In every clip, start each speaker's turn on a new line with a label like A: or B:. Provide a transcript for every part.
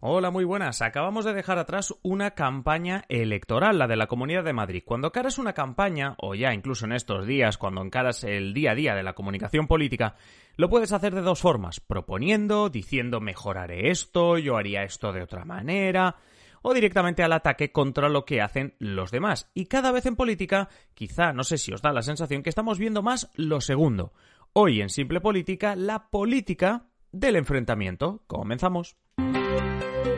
A: Hola, muy buenas. Acabamos de dejar atrás una campaña electoral, la de la Comunidad de Madrid. Cuando encaras una campaña, o ya incluso en estos días, cuando encaras el día a día de la comunicación política, lo puedes hacer de dos formas, proponiendo, diciendo mejoraré esto, yo haría esto de otra manera, o directamente al ataque contra lo que hacen los demás. Y cada vez en política, quizá, no sé si os da la sensación que estamos viendo más lo segundo. Hoy en Simple Política, la política del enfrentamiento. Comenzamos. うん。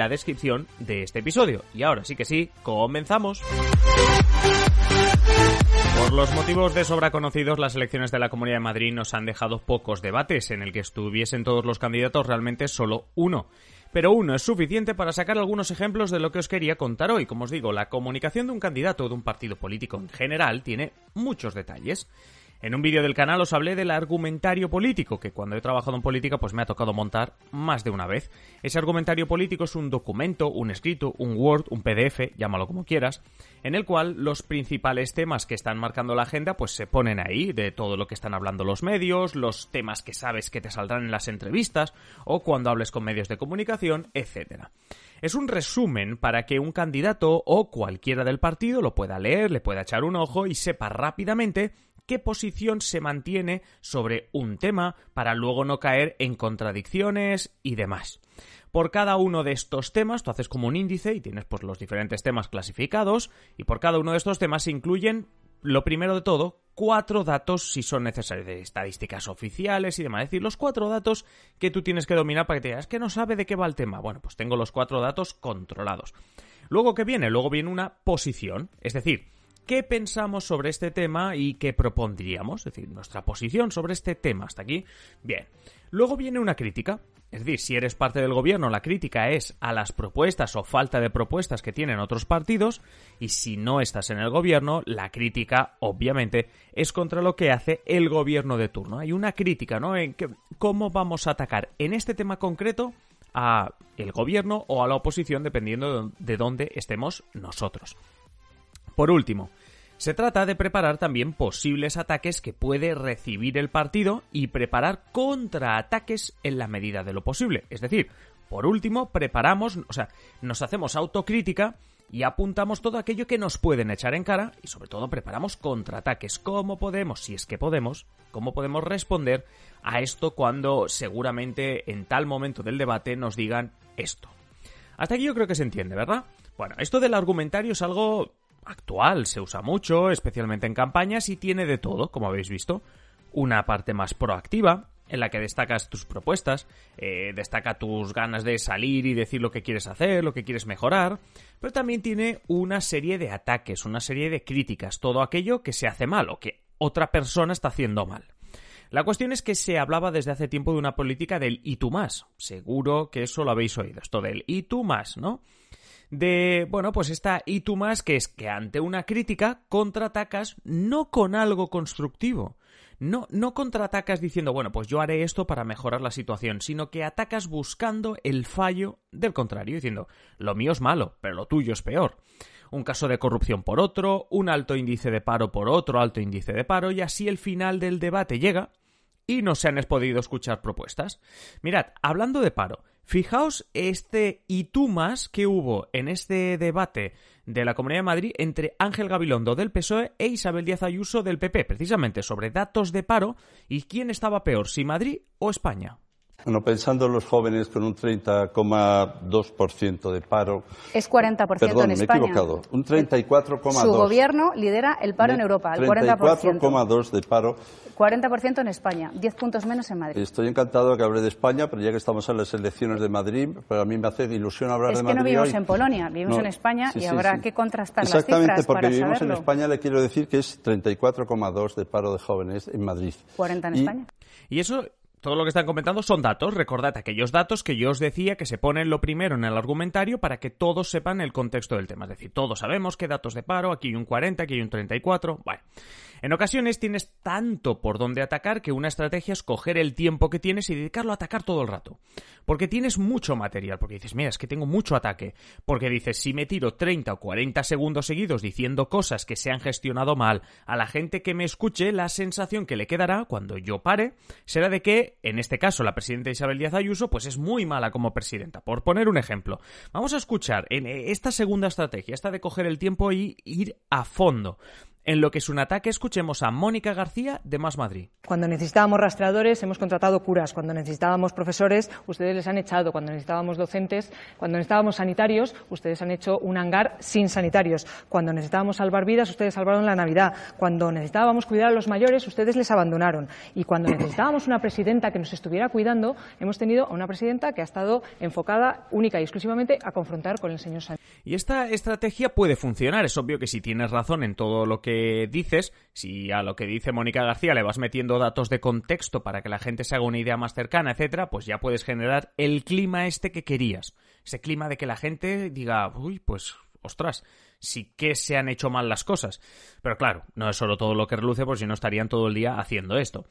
A: la descripción de este episodio. Y ahora sí que sí, comenzamos. Por los motivos de sobra conocidos, las elecciones de la Comunidad de Madrid nos han dejado pocos debates. En el que estuviesen todos los candidatos, realmente solo uno. Pero uno es suficiente para sacar algunos ejemplos de lo que os quería contar hoy. Como os digo, la comunicación de un candidato o de un partido político en general tiene muchos detalles. En un vídeo del canal os hablé del argumentario político, que cuando he trabajado en política pues me ha tocado montar más de una vez. Ese argumentario político es un documento, un escrito, un Word, un PDF, llámalo como quieras, en el cual los principales temas que están marcando la agenda pues se ponen ahí, de todo lo que están hablando los medios, los temas que sabes que te saldrán en las entrevistas o cuando hables con medios de comunicación, etcétera. Es un resumen para que un candidato o cualquiera del partido lo pueda leer, le pueda echar un ojo y sepa rápidamente qué posición se mantiene sobre un tema para luego no caer en contradicciones y demás. Por cada uno de estos temas, tú haces como un índice y tienes pues los diferentes temas clasificados y por cada uno de estos temas se incluyen lo primero de todo, cuatro datos si son necesarios de estadísticas oficiales y demás. Es decir, los cuatro datos que tú tienes que dominar para que te digas que no sabe de qué va el tema. Bueno, pues tengo los cuatro datos controlados. Luego, ¿qué viene? Luego viene una posición. Es decir, qué pensamos sobre este tema y qué propondríamos, es decir, nuestra posición sobre este tema hasta aquí. Bien. Luego viene una crítica, es decir, si eres parte del gobierno, la crítica es a las propuestas o falta de propuestas que tienen otros partidos, y si no estás en el gobierno, la crítica, obviamente, es contra lo que hace el gobierno de turno. Hay una crítica, ¿no? En cómo vamos a atacar en este tema concreto a el gobierno o a la oposición, dependiendo de dónde estemos nosotros. Por último, se trata de preparar también posibles ataques que puede recibir el partido y preparar contraataques en la medida de lo posible. Es decir, por último, preparamos, o sea, nos hacemos autocrítica y apuntamos todo aquello que nos pueden echar en cara y sobre todo preparamos contraataques. ¿Cómo podemos, si es que podemos, cómo podemos responder a esto cuando seguramente en tal momento del debate nos digan esto? Hasta aquí yo creo que se entiende, ¿verdad? Bueno, esto del argumentario es algo actual, se usa mucho, especialmente en campañas, y tiene de todo, como habéis visto. Una parte más proactiva, en la que destacas tus propuestas, eh, destaca tus ganas de salir y decir lo que quieres hacer, lo que quieres mejorar, pero también tiene una serie de ataques, una serie de críticas, todo aquello que se hace mal o que otra persona está haciendo mal. La cuestión es que se hablaba desde hace tiempo de una política del y tú más. Seguro que eso lo habéis oído, esto del y tú más, ¿no? De, bueno, pues esta y tú más, que es que ante una crítica contraatacas no con algo constructivo. No, no contraatacas diciendo, bueno, pues yo haré esto para mejorar la situación, sino que atacas buscando el fallo del contrario, diciendo, lo mío es malo, pero lo tuyo es peor. Un caso de corrupción por otro, un alto índice de paro por otro alto índice de paro, y así el final del debate llega y no se han podido escuchar propuestas. Mirad, hablando de paro, Fijaos este y tú más que hubo en este debate de la Comunidad de Madrid entre Ángel Gabilondo del PSOE e Isabel Díaz Ayuso del PP, precisamente sobre datos de paro y quién estaba peor, si Madrid o España.
B: Bueno, pensando en los jóvenes con un 30,2% de paro.
C: Es 40%
B: Perdón,
C: en España.
B: me he equivocado. Un 34,2%.
C: Su gobierno lidera el paro en Europa, el 40%.
B: 34,2% de paro.
C: 40% en España, 10 puntos menos en Madrid.
B: Estoy encantado que hable de España, pero ya que estamos en las elecciones de Madrid, pero a mí me hace ilusión hablar
C: es
B: de
C: que
B: Madrid.
C: no vivimos
B: hoy.
C: en Polonia, vivimos
B: No,
C: en España
B: sí,
C: y
B: sí,
C: habrá
B: sí.
C: que contrastar las
B: Exactamente,
C: cifras
B: porque
C: para
B: vivimos
C: saberlo.
B: en España, le quiero decir que es 34,2 de paro de jóvenes en Madrid.
C: 40 en
B: Y-
C: España.
A: Y eso, todo lo que están comentando son datos. Recordad aquellos datos que yo os decía que se ponen lo primero en el argumentario para que todos sepan el contexto del tema. Es decir, todos sabemos qué datos de paro, aquí hay un 40, aquí hay un 34. Bueno. En ocasiones tienes tanto por donde atacar que una estrategia es coger el tiempo que tienes y dedicarlo a atacar todo el rato. Porque tienes mucho material, porque dices, mira, es que tengo mucho ataque. Porque dices, si me tiro 30 o 40 segundos seguidos diciendo cosas que se han gestionado mal, a la gente que me escuche, la sensación que le quedará cuando yo pare será de que, en este caso, la presidenta Isabel Díaz Ayuso, pues es muy mala como presidenta. Por poner un ejemplo, vamos a escuchar en esta segunda estrategia, esta de coger el tiempo y ir a fondo. En lo que es un ataque, escuchemos a Mónica García de Más Madrid.
D: Cuando necesitábamos rastreadores, hemos contratado curas. Cuando necesitábamos profesores, ustedes les han echado. Cuando necesitábamos docentes, cuando necesitábamos sanitarios, ustedes han hecho un hangar sin sanitarios. Cuando necesitábamos salvar vidas, ustedes salvaron la Navidad. Cuando necesitábamos cuidar a los mayores, ustedes les abandonaron. Y cuando necesitábamos una presidenta que nos estuviera cuidando, hemos tenido a una presidenta que ha estado enfocada única y exclusivamente a confrontar con el señor Sánchez.
A: Y esta estrategia puede funcionar. Es obvio que si tienes razón en todo lo que dices, si a lo que dice Mónica García le vas metiendo datos de contexto para que la gente se haga una idea más cercana, etcétera, pues ya puedes generar el clima este que querías. Ese clima de que la gente diga, uy, pues, ostras, sí que se han hecho mal las cosas. Pero claro, no es solo todo lo que reluce, pues si no estarían todo el día haciendo esto.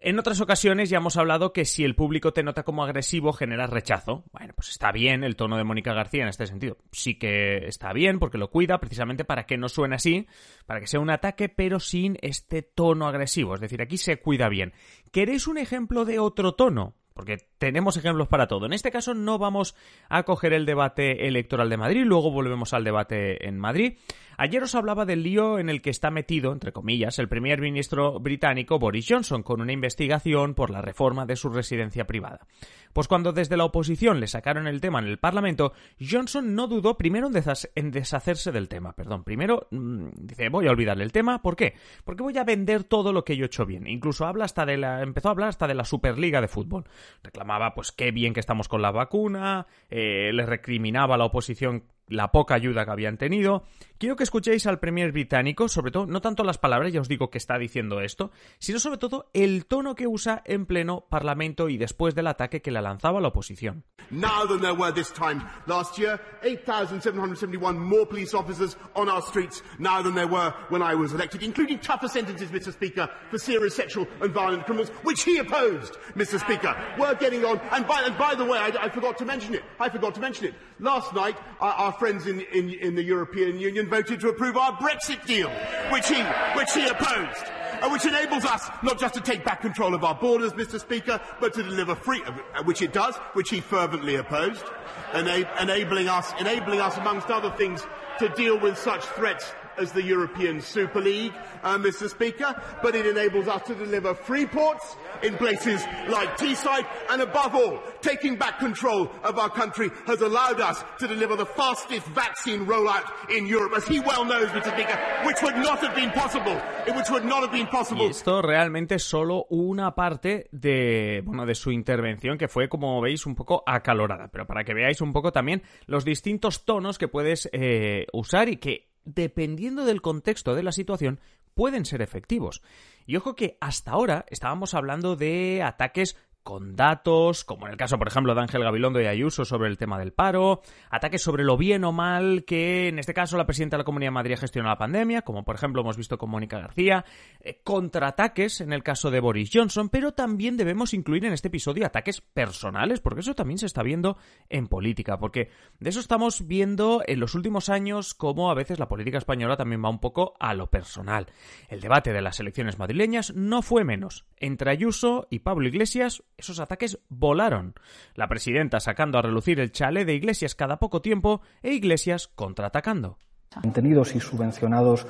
A: En otras ocasiones ya hemos hablado que si el público te nota como agresivo generas rechazo. Bueno, pues está bien el tono de Mónica García en este sentido. Sí que está bien porque lo cuida precisamente para que no suene así, para que sea un ataque pero sin este tono agresivo. Es decir, aquí se cuida bien. ¿Queréis un ejemplo de otro tono? Porque tenemos ejemplos para todo. En este caso no vamos a coger el debate electoral de Madrid, luego volvemos al debate en Madrid. Ayer os hablaba del lío en el que está metido, entre comillas, el primer ministro británico Boris Johnson con una investigación por la reforma de su residencia privada. Pues cuando desde la oposición le sacaron el tema en el Parlamento, Johnson no dudó primero en, deshacerse del tema. Perdón, primero mm, dice voy a olvidarle el tema. ¿Por qué? Porque voy a vender todo lo que yo he hecho bien. Incluso habla hasta de la, empezó a hablar hasta de la Superliga de fútbol. Reclamaba pues qué bien que estamos con la vacuna, eh, le recriminaba a la oposición la poca ayuda que habían tenido. Quiero que escuchéis al premier británico, sobre todo, no tanto las palabras, ya os digo que está diciendo esto, sino sobre todo el tono que usa en pleno parlamento y después del ataque que le lanzaba la oposición.
E: now than there were this time last year. 8,771 more police officers on our streets now than there were when I was elected, including tougher sentences, Mr. Speaker, for serious sexual and violent criminals, which he opposed, Mr. Speaker. We're getting on, and by, and by the way, I, I forgot to mention it. I forgot to mention it. Last night, our friends in, in, in the European Union voted to approve our Brexit deal, which he, which he opposed uh, which enables us not just to take back control of our borders, Mr. Speaker, but to deliver free, uh, which it does, which he fervently opposed, ena- enabling us, enabling us, amongst other things, to deal with such threats as the European Super League, uh, Mr. Speaker, but it enables us to deliver free ports in places like Teesside, and above all, taking back control of our country has allowed us to deliver the fastest vaccine rollout in Europe, as he well knows, Mr. Speaker, which would not have been possible,
A: esto realmente solo una parte de, bueno, de su intervención que fue, como veis, un poco acalorada. Pero para que veáis un poco también los distintos tonos que puedes eh, usar y que, dependiendo del contexto de la situación, pueden ser efectivos. Y ojo que hasta ahora estábamos hablando de ataques con datos, como en el caso, por ejemplo, de Ángel Gabilondo y Ayuso sobre el tema del paro, ataques sobre lo bien o mal que, en este caso, la presidenta de la Comunidad de Madrid gestiona la pandemia, como por ejemplo hemos visto con Mónica García, eh, contraataques en el caso de Boris Johnson, pero también debemos incluir en este episodio ataques personales, porque eso también se está viendo en política, porque de eso estamos viendo en los últimos años cómo a veces la política española también va un poco a lo personal. El debate de las elecciones madrileñas no fue menos. Entre Ayuso y Pablo Iglesias, esos ataques volaron. La presidenta sacando a relucir el chale de Iglesias cada poco tiempo e Iglesias contraatacando.
F: y subvencionados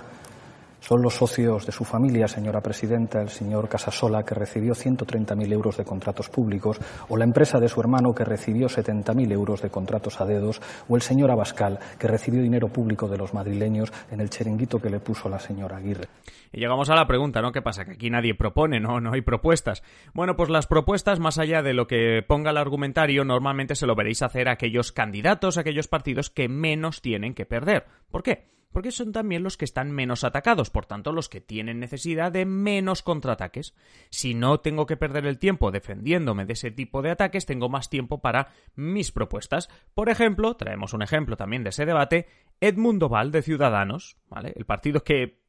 F: Son los socios de su familia, señora presidenta, el señor Casasola, que recibió 130.000 euros de contratos públicos, o la empresa de su hermano, que recibió 70.000 euros de contratos a dedos, o el señor Abascal, que recibió dinero público de los madrileños en el chiringuito que le puso la señora Aguirre.
A: Y llegamos a la pregunta, ¿no? ¿Qué pasa? Que aquí nadie propone, ¿no? No hay propuestas. Bueno, pues las propuestas, más allá de lo que ponga el argumentario, normalmente se lo veréis hacer a aquellos candidatos, a aquellos partidos que menos tienen que perder. ¿Por qué? Porque son también los que están menos atacados, por tanto los que tienen necesidad de menos contraataques. Si no tengo que perder el tiempo defendiéndome de ese tipo de ataques, tengo más tiempo para mis propuestas. Por ejemplo, traemos un ejemplo también de ese debate, Edmundo Val de Ciudadanos, ¿vale? El partido que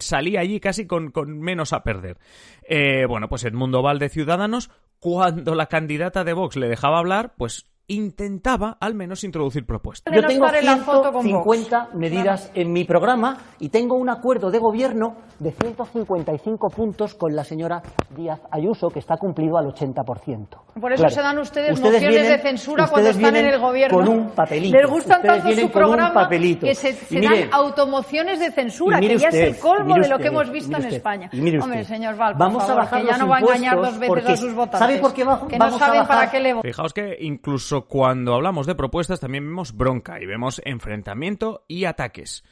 A: salía allí casi con, menos a perder. Eh, bueno, pues Edmundo Val de Ciudadanos, cuando la candidata de Vox le dejaba hablar, pues intentaba al menos introducir propuestas.
G: Yo tengo 150 medidas en mi programa y tengo un acuerdo de gobierno de 155 puntos con la señora Díaz Ayuso, que está cumplido al 80%.
H: Por eso se dan ustedes, mociones de censura cuando están en el gobierno.
G: Con un papelito.
H: Les gustan tanto su programa que se, dan automociones de censura, que ya es el colmo de lo que hemos visto en España. Hombre, señor Val,
G: vamos a bajar
H: que ya no va a engañar dos veces a sus votantes.
G: ¿Sabe por qué
H: Que no saben para qué le
A: Fijaos que incluso cuando hablamos de propuestas también vemos bronca y vemos enfrentamiento y ataques.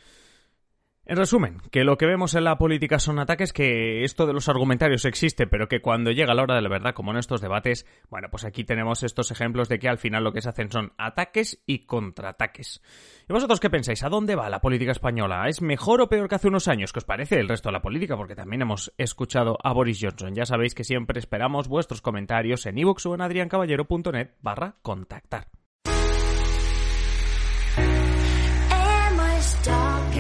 A: En resumen, que lo que vemos en la política son ataques, que esto de los argumentarios existe, pero que cuando llega la hora de la verdad, como en estos debates, bueno, pues aquí tenemos estos ejemplos de que al final lo que se hacen son ataques y contraataques. ¿Y vosotros qué pensáis? ¿A dónde va la política española? ¿Es mejor o peor que hace unos años? ¿Qué os parece el resto de la política? Porque también hemos escuchado a Boris Johnson. Ya sabéis que siempre esperamos vuestros comentarios en iVoox o en adriancaballero.net barra contactar.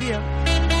A: día.